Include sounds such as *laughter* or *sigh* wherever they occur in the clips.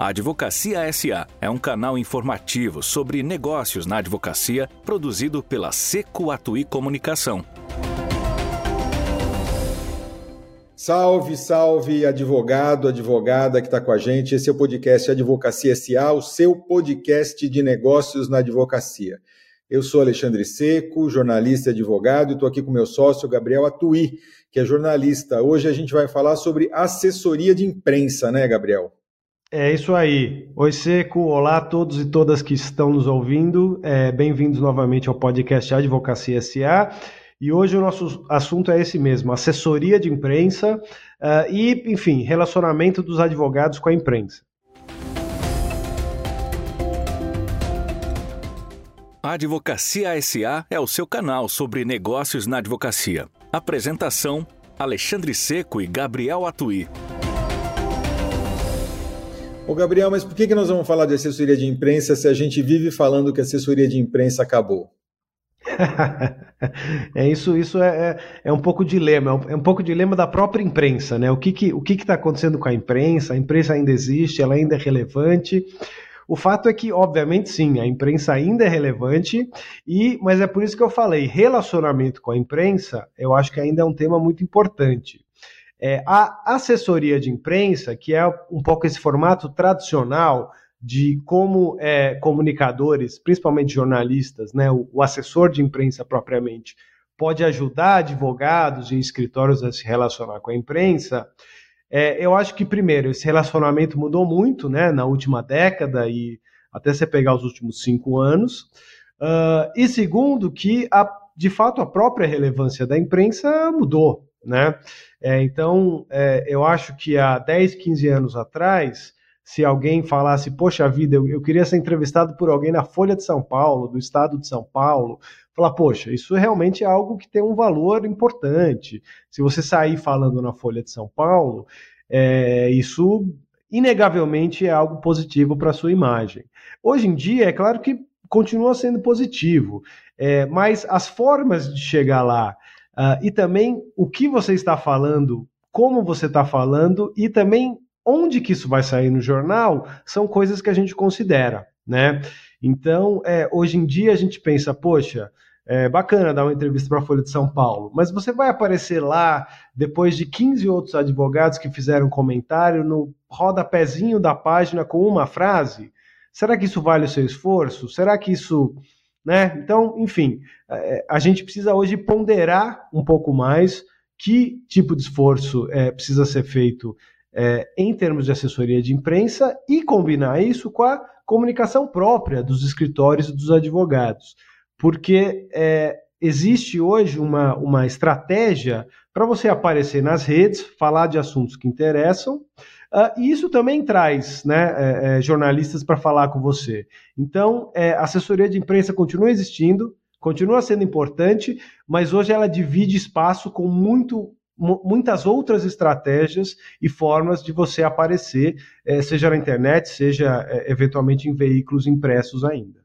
A Advocacia SA é um canal informativo sobre negócios na advocacia produzido pela Seco Atui Comunicação. Salve, salve, advogado, advogada que está com a gente. Esse é o podcast Advocacia SA, o seu podcast de negócios na advocacia. Eu sou Alexandre Seco, jornalista e advogado, e estou aqui com meu sócio Gabriel Atui, que é jornalista. Hoje a gente vai falar sobre assessoria de imprensa, né, Gabriel? É isso aí. Oi, Seco. Olá a todos e todas que estão nos ouvindo. É, Bem-vindos novamente ao podcast Advocacia SA. E hoje o nosso assunto é esse mesmo: assessoria de imprensa uh, e, enfim, relacionamento dos advogados com a imprensa. A Advocacia SA é o seu canal sobre negócios na advocacia. Apresentação: Alexandre Seco e Gabriel Atui. Ô Gabriel, mas por que, que nós vamos falar de assessoria de imprensa se a gente vive falando que a assessoria de imprensa acabou? *laughs* é isso, isso é, é, é, um pouco dilema, é um, é um pouco dilema da própria imprensa, né? O que que o que está acontecendo com a imprensa? A imprensa ainda existe, ela ainda é relevante. O fato é que, obviamente, sim, a imprensa ainda é relevante, e mas é por isso que eu falei, relacionamento com a imprensa, eu acho que ainda é um tema muito importante. É, a assessoria de imprensa, que é um pouco esse formato tradicional de como é, comunicadores, principalmente jornalistas, né, o, o, assessor de imprensa propriamente, pode ajudar advogados e escritórios a se relacionar com a imprensa, é, eu acho que, primeiro, esse relacionamento mudou muito né, na última década e até você pegar os últimos cinco anos. Uh, e segundo, que a, de fato a própria relevância da imprensa mudou né? É, então, é, eu acho que há 10, 15 anos atrás, se alguém falasse, poxa vida, eu, eu, queria ser entrevistado por alguém na Folha de São Paulo, do estado de São Paulo, falar, poxa, isso realmente é algo que tem um valor importante. Se você sair falando na Folha de São Paulo, é, isso inegavelmente é algo positivo para a sua imagem. Hoje em dia, é claro que continua sendo positivo, é, mas as formas de chegar lá Uh, e também o que você está falando, como você está falando e também onde que isso vai sair no jornal são coisas que a gente considera, né? Então, é, hoje em dia a gente pensa, poxa, é bacana dar uma entrevista para a Folha de São Paulo, mas você vai aparecer lá depois de 15 outros advogados que fizeram comentário no rodapézinho da página com uma frase? Será que isso vale o seu esforço? Será que isso né? Então, enfim, é, a gente precisa hoje ponderar um pouco mais que tipo de esforço é, precisa ser feito é, em termos de assessoria de imprensa e combinar isso com a comunicação própria dos escritórios e dos advogados. Porque é, existe hoje uma, uma estratégia para você aparecer nas redes, falar de assuntos que interessam, Uh, e isso também traz né, é, é, jornalistas para falar com você. Então, é, a assessoria de imprensa continua existindo, continua sendo importante, mas hoje ela divide espaço com muito, muitas outras estratégias e formas de você aparecer, é, seja na internet, seja é, eventualmente em veículos impressos ainda.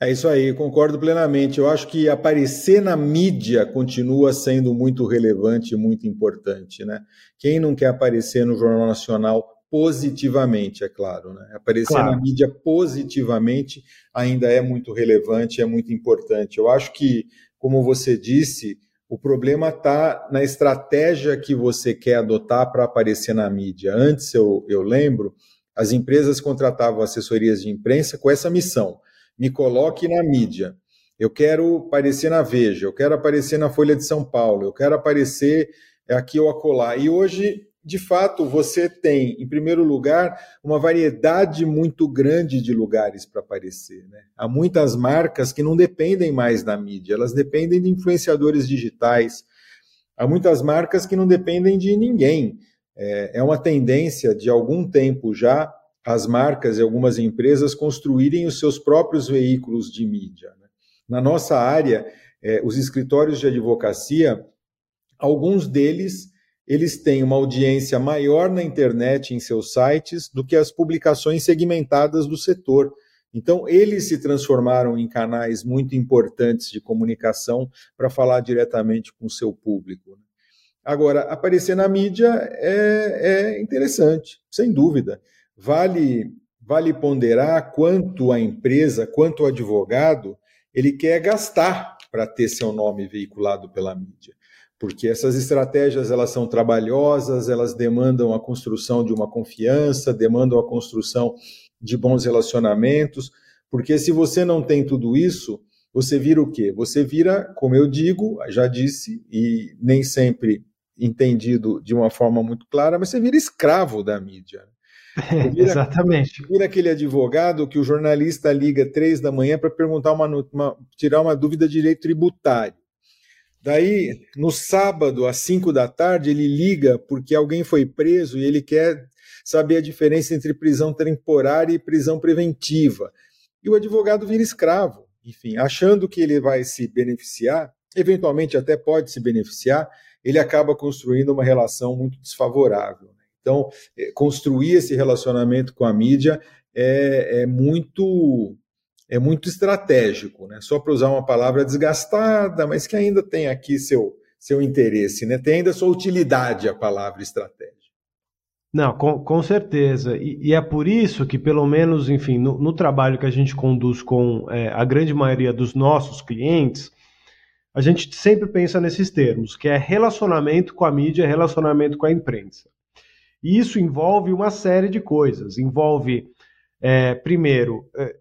É isso aí, concordo plenamente. Eu acho que aparecer na mídia continua sendo muito relevante e muito importante. Né? Quem não quer aparecer no Jornal Nacional positivamente, é claro. Né? Aparecer claro. na mídia positivamente ainda é muito relevante, é muito importante. Eu acho que, como você disse, o problema está na estratégia que você quer adotar para aparecer na mídia. Antes, eu, eu lembro, as empresas contratavam assessorias de imprensa com essa missão me coloque na mídia. Eu quero aparecer na Veja, eu quero aparecer na Folha de São Paulo, eu quero aparecer aqui ou acolá. E hoje, de fato, você tem, em primeiro lugar, uma variedade muito grande de lugares para aparecer. Né? Há muitas marcas que não dependem mais da mídia, elas dependem de influenciadores digitais. Há muitas marcas que não dependem de ninguém. É, é uma tendência de algum tempo já as marcas e algumas empresas construírem os seus próprios veículos de mídia. Né? Na nossa área, é, os escritórios de advocacia, alguns deles eles têm uma audiência maior na internet em seus sites do que as publicações segmentadas do setor. Então, eles se transformaram em canais muito importantes de comunicação para falar diretamente com o seu público. Né? Agora, aparecer na mídia é, é interessante, sem dúvida vale vale ponderar quanto a empresa, quanto o advogado, ele quer gastar para ter seu nome veiculado pela mídia. Porque essas estratégias elas são trabalhosas, elas demandam a construção de uma confiança, demandam a construção de bons relacionamentos, porque se você não tem tudo isso, você vira o quê? Você vira, como eu digo, já disse, e nem sempre entendido de uma forma muito clara, mas você vira escravo da mídia. Vira, Exatamente. Vira aquele advogado que o jornalista liga três da manhã para perguntar uma, uma, tirar uma dúvida de direito tributário. Daí, no sábado, às cinco da tarde, ele liga porque alguém foi preso e ele quer saber a diferença entre prisão temporária e prisão preventiva. E o advogado vira escravo, enfim, achando que ele vai se beneficiar, eventualmente até pode se beneficiar, ele acaba construindo uma relação muito desfavorável. Então, é, construir esse relacionamento com a mídia é, é muito é muito estratégico, né? Só para usar uma palavra desgastada, mas que ainda tem aqui seu seu interesse, né? Tem ainda sua utilidade a palavra estratégia. Não, com, com certeza. E, e, é por isso que, pelo menos, enfim, no, no trabalho que a gente conduz com é, a grande maioria dos nossos clientes, a gente sempre pensa nesses termos, que é relacionamento com a mídia, relacionamento com a imprensa. E isso envolve uma série de coisas. Envolve, é, primeiro, é,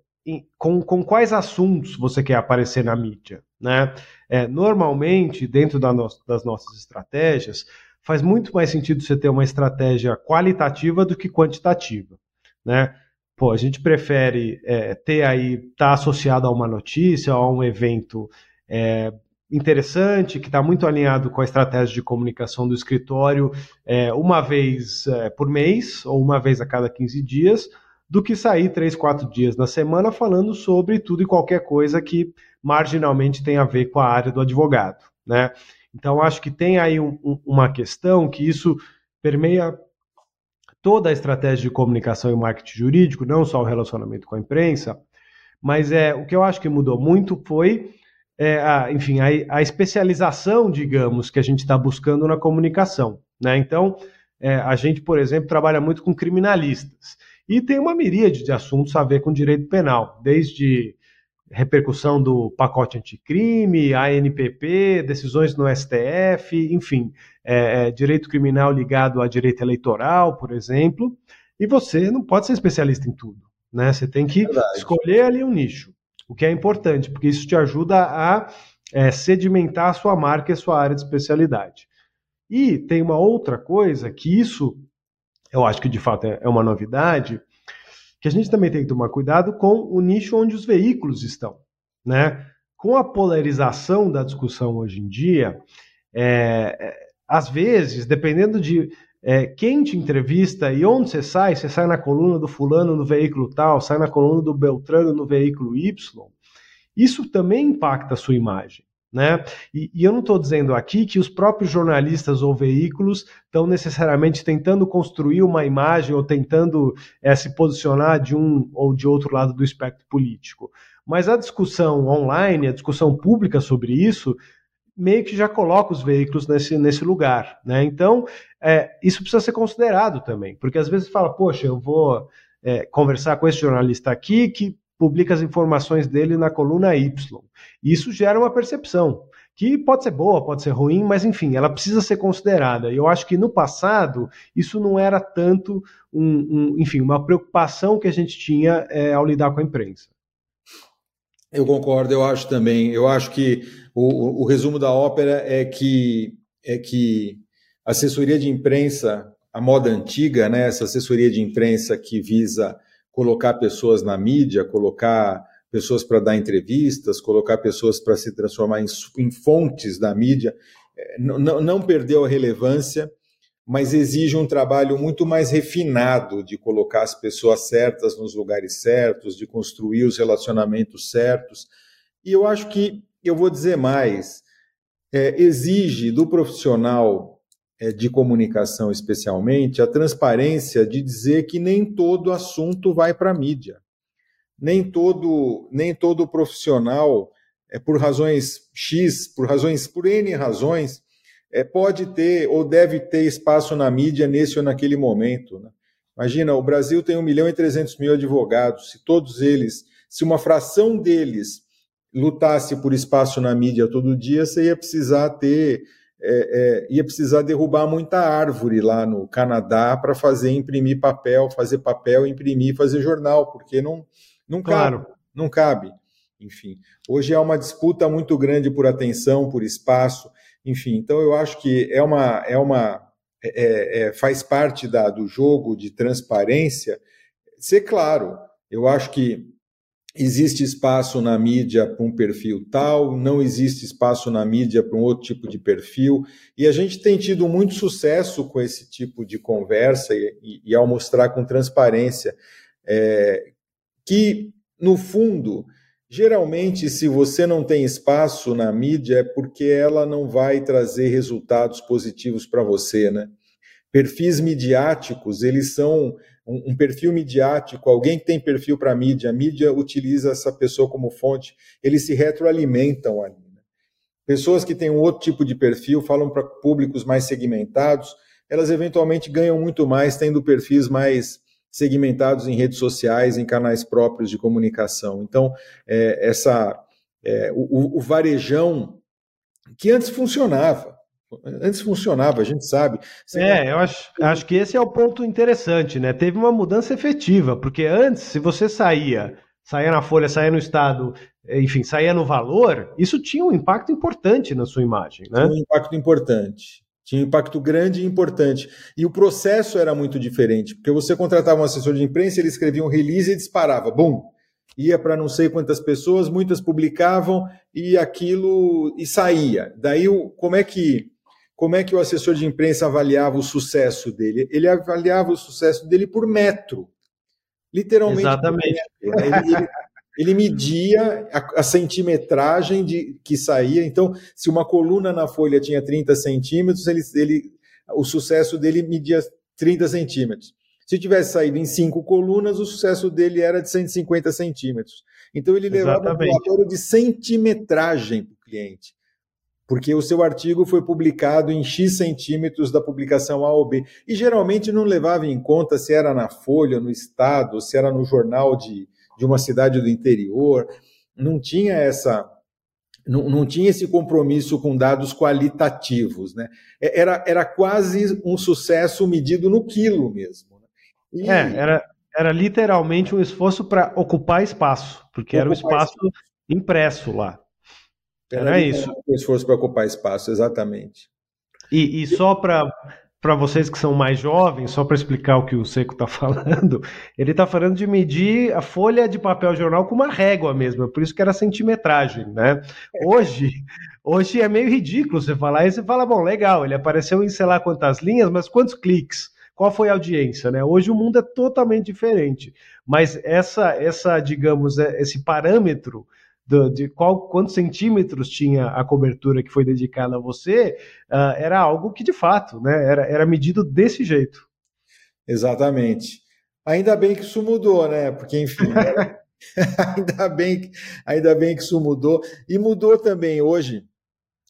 com, com, quais assuntos você quer aparecer na mídia. Né? É, normalmente, dentro da no, das nossas estratégias, faz muito mais sentido você ter uma estratégia qualitativa do que quantitativa. Né? Pô, a gente prefere é, ter aí, estar tá associado a uma notícia, a um evento é, interessante, que está muito alinhado com a estratégia de comunicação do escritório, é, uma vez é, por mês ou uma vez a cada 15 dias, do que sair três, quatro dias na semana falando sobre tudo e qualquer coisa que marginalmente tem a ver com a área do advogado. Né? Então, acho que tem aí um, um, uma questão que isso permeia toda a estratégia de comunicação e marketing jurídico, não só o relacionamento com a imprensa, mas é o que eu acho que mudou muito foi é, a, enfim, a, a, especialização, digamos, que a gente está buscando na comunicação. Né? Então, é, a gente, por exemplo, trabalha muito com criminalistas. E tem uma miríade de assuntos a ver com direito penal, desde repercussão do pacote anticrime, ANPP, decisões no STF, enfim, é, é, direito criminal ligado a direito eleitoral, por exemplo. E você não pode ser especialista em tudo. Né? Você tem que escolher ali um nicho o que é importante, porque isso te ajuda a é, sedimentar a sua marca e a sua área de especialidade. E tem uma outra coisa que isso, eu acho que de fato é, é uma novidade, que a gente também tem que tomar cuidado com o nicho onde os veículos estão. Né? Com a polarização da discussão hoje em dia, é, é às vezes, dependendo de é, quem te entrevista e onde você sai, você sai na coluna do fulano no veículo tal, sai na coluna do Beltrano no veículo Y, isso também impacta a sua imagem. Né? E, e eu não estou dizendo aqui que os próprios jornalistas ou veículos estão necessariamente tentando construir uma imagem ou tentando é, se posicionar de um ou de outro lado do espectro político. Mas a discussão online, a discussão pública sobre isso, meio que já coloca os veículos nesse, nesse lugar. Né? Então, é, isso precisa ser considerado também, porque às vezes fala, poxa, eu vou é, conversar com esse jornalista aqui que publica as informações dele na coluna Y. Isso gera uma percepção, que pode ser boa, pode ser ruim, mas enfim, ela precisa ser considerada. E eu acho que no passado isso não era tanto um, um enfim, uma preocupação que a gente tinha é, ao lidar com a imprensa. Eu concordo, eu acho também. Eu acho que o, o, resumo da ópera é que é que a assessoria de imprensa, a moda antiga, né, essa assessoria de imprensa que visa colocar pessoas na mídia, colocar pessoas para dar entrevistas, colocar pessoas para se transformar em, em, fontes da mídia, é, não, não perdeu a relevância, mas exige um trabalho muito mais refinado de colocar as pessoas certas nos lugares certos, de construir os relacionamentos certos. E eu acho que eu vou dizer mais, é, exige do profissional é, de comunicação, especialmente, a transparência de dizer que nem todo assunto vai para a mídia. Nem todo, nem todo profissional, é, por razões X, por razões, por N razões, é, pode ter ou deve ter espaço na mídia nesse ou naquele momento. Né? Imagina, o Brasil tem 1 milhão e 300 mil advogados, se todos eles, se uma fração deles lutasse por espaço na mídia todo dia, você ia precisar ter, é, é, ia precisar derrubar muita árvore lá no Canadá para fazer imprimir papel, fazer papel, imprimir, fazer jornal, porque não, não claro. cabe, não cabe. Enfim, hoje é uma disputa muito grande por atenção, por espaço, enfim. Então eu acho que é uma, é uma é, é, é, faz parte da, do jogo de transparência ser claro. Eu acho que existe espaço na mídia para um perfil tal, não existe espaço na mídia para um outro tipo de perfil, e a gente tem tido muito sucesso com esse tipo de conversa e, e, e ao mostrar com transparência é, que, no fundo, Geralmente, se você não tem espaço na mídia, é porque ela não vai trazer resultados positivos para você, né? Perfis midiáticos, eles são um, um perfil midiático, alguém que tem perfil para mídia, a mídia utiliza essa pessoa como fonte, eles se retroalimentam ali. Né? Pessoas que têm um outro tipo de perfil, falam para públicos mais segmentados, elas eventualmente ganham muito mais tendo perfis mais segmentados em redes sociais, em canais próprios de comunicação. Então, é, essa é, o, o, varejão que antes funcionava, antes funcionava, a gente sabe. Você é, não... eu acho, acho que esse é o ponto interessante, né? Teve uma mudança efetiva, porque antes, se você saía, saía na Folha, saía no Estado, enfim, saía no valor, isso tinha um impacto importante na sua imagem, né? Tinha um impacto importante. Tinha um impacto grande e importante. E o processo era muito diferente, porque você contratava um assessor de imprensa, ele escrevia um release e disparava, bum, ia para não sei quantas pessoas, muitas publicavam e aquilo e saía. Daí como é que como é que o assessor de imprensa avaliava o sucesso dele? Ele avaliava o sucesso dele por metro. Literalmente. Exatamente. Metro. Ele, ele, ele media a, a, centimetragem de, que saía. Então, se uma coluna na folha tinha 30 centímetros, ele, ele, o sucesso dele media 30 centímetros. Se tivesse saído em cinco colunas, o sucesso dele era de 150 centímetros. Então, ele levava Exatamente. um relatório de centimetragem para o cliente. Porque o seu artigo foi publicado em X centímetros da publicação A ou B. E geralmente não levava em conta se era na Folha, no Estado, se era no jornal de, de uma cidade do interior, não tinha essa não, não tinha esse compromisso com dados qualitativos, né? É, era, era quase um sucesso medido no quilo mesmo. Né? E... É, era, era literalmente um esforço para ocupar espaço, porque ocupar era o espaço, espaço, impresso lá. Era, era isso. Um esforço para ocupar espaço, exatamente. E, e só para para vocês que são mais jovens, só para explicar o que o Seco está *laughs* falando, ele está falando de medir a folha de papel jornal com uma régua mesmo, é por isso que era centimetragem, né? Hoje, hoje é meio ridículo você falar e você fala, bom, legal, ele apareceu em sei lá quantas linhas, mas quantos cliques? Qual foi a audiência, né? Hoje o mundo é totalmente diferente, mas essa, essa, digamos, é, esse parâmetro do, de qual, quantos centímetros tinha a cobertura que foi dedicada a você, uh, era algo que de fato né, era, era medido desse jeito. Exatamente. Ainda bem que isso mudou, né? Porque, enfim, *laughs* *laughs* ainda, bem, ainda bem que isso mudou. E mudou também hoje.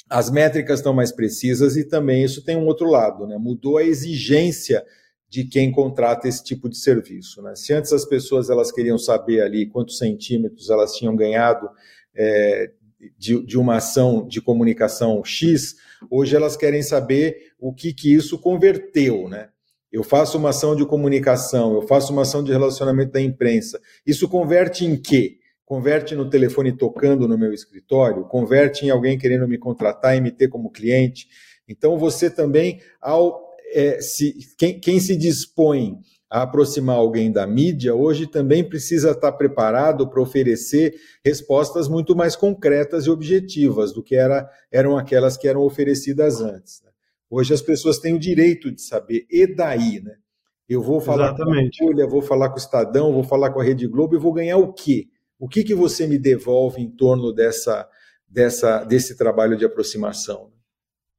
As métricas estão mais precisas e também isso tem um outro lado, né? Mudou a exigência de quem contrata esse tipo de serviço. Né? Se antes as pessoas elas queriam saber ali quantos centímetros elas tinham ganhado é, de, de, uma ação de comunicação X, hoje elas querem saber o que, que isso converteu. Né? Eu faço uma ação de comunicação, eu faço uma ação de relacionamento da imprensa. Isso converte em quê? Converte no telefone tocando no meu escritório? Converte em alguém querendo me contratar e me ter como cliente? Então, você também, ao é, se, quem, quem se dispõe a aproximar alguém da mídia, hoje também precisa estar preparado para oferecer respostas muito mais concretas e objetivas do que era, eram aquelas que eram oferecidas antes. Né? Hoje as pessoas têm o direito de saber, e daí, né? Eu vou falar Exatamente. com a Folha, vou falar com o Estadão, vou falar com a Rede Globo e vou ganhar o quê? O que, que você me devolve em torno dessa, dessa, desse trabalho de aproximação?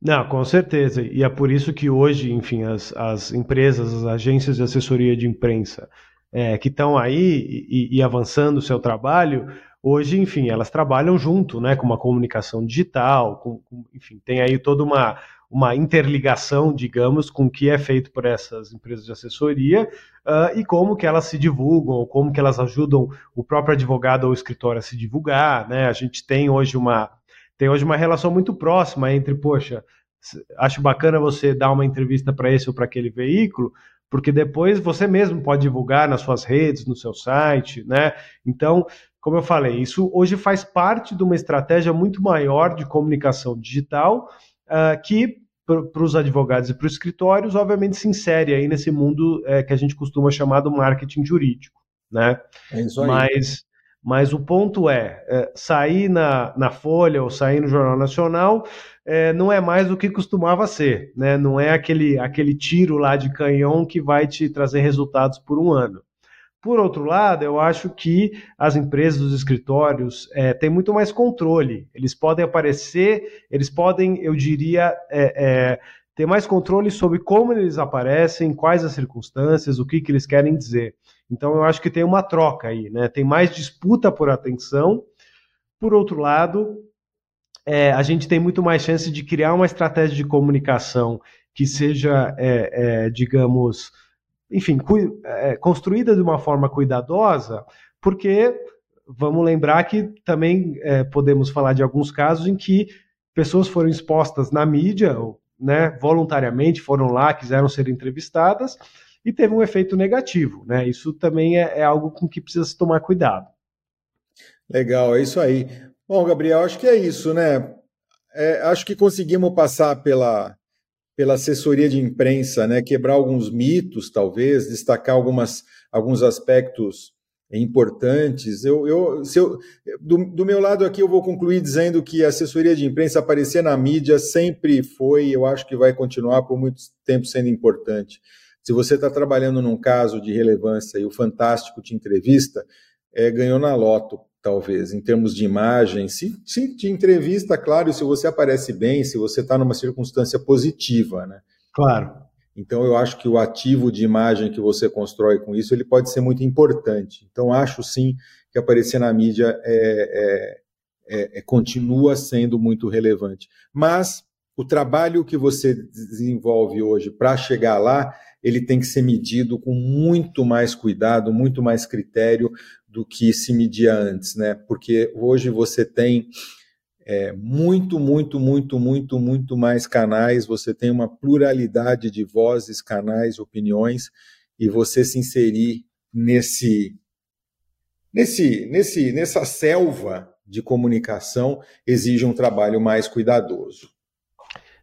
Não, com certeza. E é por isso que hoje, enfim, as, as empresas, as agências de assessoria de imprensa é, que estão aí e, e, avançando o seu trabalho, hoje, enfim, elas trabalham junto, né, com uma comunicação digital, com, com, enfim, tem aí toda uma, uma interligação, digamos, com o que é feito por essas empresas de assessoria uh, e como que elas se divulgam, como que elas ajudam o próprio advogado ou escritório a se divulgar, né? A gente tem hoje uma tem hoje uma relação muito próxima entre, poxa, acho bacana você dar uma entrevista para esse ou para aquele veículo, porque depois você mesmo pode divulgar nas suas redes, no seu site, né? Então, como eu falei, isso hoje faz parte de uma estratégia muito maior de comunicação digital uh, que para os advogados e para os escritórios, obviamente se insere aí nesse mundo é, que a gente costuma chamar do marketing jurídico, né? É isso aí. Mas, mas o ponto é, é, sair na, na Folha ou sair no Jornal Nacional é, não é mais o que costumava ser, né? Não é aquele, aquele tiro lá de canhão que vai te trazer resultados por um ano. Por outro lado, eu acho que as empresas, os escritórios, é, têm muito mais controle. Eles podem aparecer, eles podem, eu diria, é, é, ter mais controle sobre como eles aparecem, quais as circunstâncias, o que, que eles querem dizer. Então, eu acho que tem uma troca aí, né? Tem mais disputa por atenção. Por outro lado, é, a gente tem muito mais chance de criar uma estratégia de comunicação que seja, é, é, digamos, enfim, é, construída de uma forma cuidadosa, porque vamos lembrar que também é, podemos falar de alguns casos em que pessoas foram expostas na mídia, né, voluntariamente foram lá, quiseram ser entrevistadas e teve um efeito negativo, né? Isso também é, é algo com que precisa se tomar cuidado. Legal, é isso aí. Bom, Gabriel, acho que é isso, né? É, acho que conseguimos passar pela, pela assessoria de imprensa, né, quebrar alguns mitos, talvez, destacar algumas, alguns aspectos importantes. Eu, eu, se eu, do, do meu lado aqui, eu vou concluir dizendo que a assessoria de imprensa aparecer na mídia sempre foi, eu acho que vai continuar por muito tempo sendo importante. Se você está trabalhando num caso de relevância e o Fantástico te entrevista, é, ganhou na loto talvez, em termos de imagem. Se, se te entrevista, claro, se você aparece bem, se você está numa circunstância positiva, né? Claro. Então, eu acho que o ativo de imagem que você constrói com isso, ele pode ser muito importante. Então, acho sim que aparecer na mídia é, é, é, é continua sendo muito relevante. Mas o trabalho que você desenvolve hoje para chegar lá, ele tem que ser medido com muito mais cuidado, muito mais critério, do que se media antes, né? Porque hoje você tem é, muito, muito, muito, muito, muito mais canais, você tem uma pluralidade de vozes, canais, opiniões, e você se inserir nesse, nesse, nesse, nessa selva de comunicação exige um trabalho mais cuidadoso.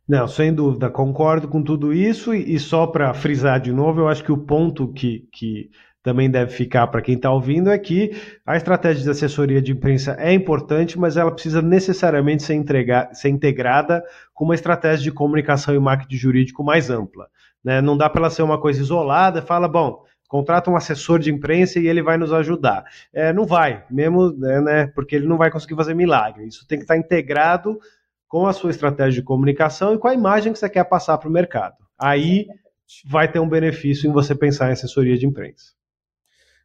Não, sem dúvida, concordo com tudo isso, e, e só para frisar de novo, eu acho que o ponto que, que também deve ficar para quem está ouvindo é que a estratégia de assessoria de imprensa é importante, mas ela precisa necessariamente ser, entregar, ser integrada com uma estratégia de comunicação e marketing jurídico mais ampla. Né? Não dá para ela ser uma coisa isolada, fala, bom, contrata um assessor de imprensa e ele vai nos ajudar. É, não vai, mesmo, né, né, porque ele não vai conseguir fazer milagre. Isso tem que estar integrado com a sua estratégia de comunicação e com a imagem que você quer passar para o mercado. Aí vai ter um benefício em você pensar em assessoria de imprensa.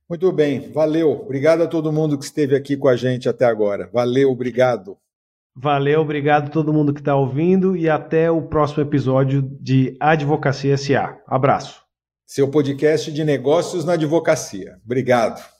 Muito bem, valeu. Obrigado a todo mundo que esteve aqui com a gente até agora. Valeu, obrigado. Valeu, obrigado a todo mundo que está ouvindo e até o próximo episódio de Advocacia SA. Abraço. Seu podcast de negócios na advocacia. Obrigado.